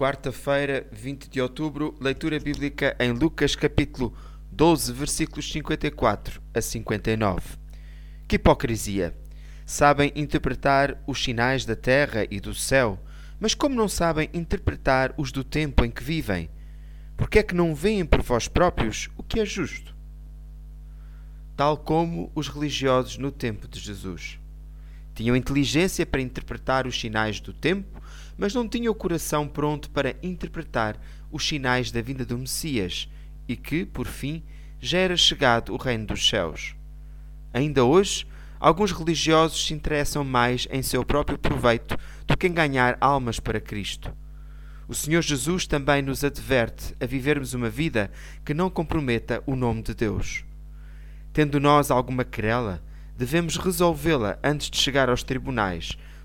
Quarta-feira, 20 de outubro, leitura bíblica em Lucas capítulo 12, versículos 54 a 59. Que hipocrisia! Sabem interpretar os sinais da terra e do céu, mas como não sabem interpretar os do tempo em que vivem? Por que é que não veem por vós próprios o que é justo? Tal como os religiosos no tempo de Jesus. Tinham inteligência para interpretar os sinais do tempo, mas não tinham o coração pronto para interpretar os sinais da vinda do Messias e que, por fim, já era chegado o reino dos céus. Ainda hoje, alguns religiosos se interessam mais em seu próprio proveito do que em ganhar almas para Cristo. O Senhor Jesus também nos adverte a vivermos uma vida que não comprometa o nome de Deus. Tendo nós alguma querela, devemos resolvê-la antes de chegar aos tribunais,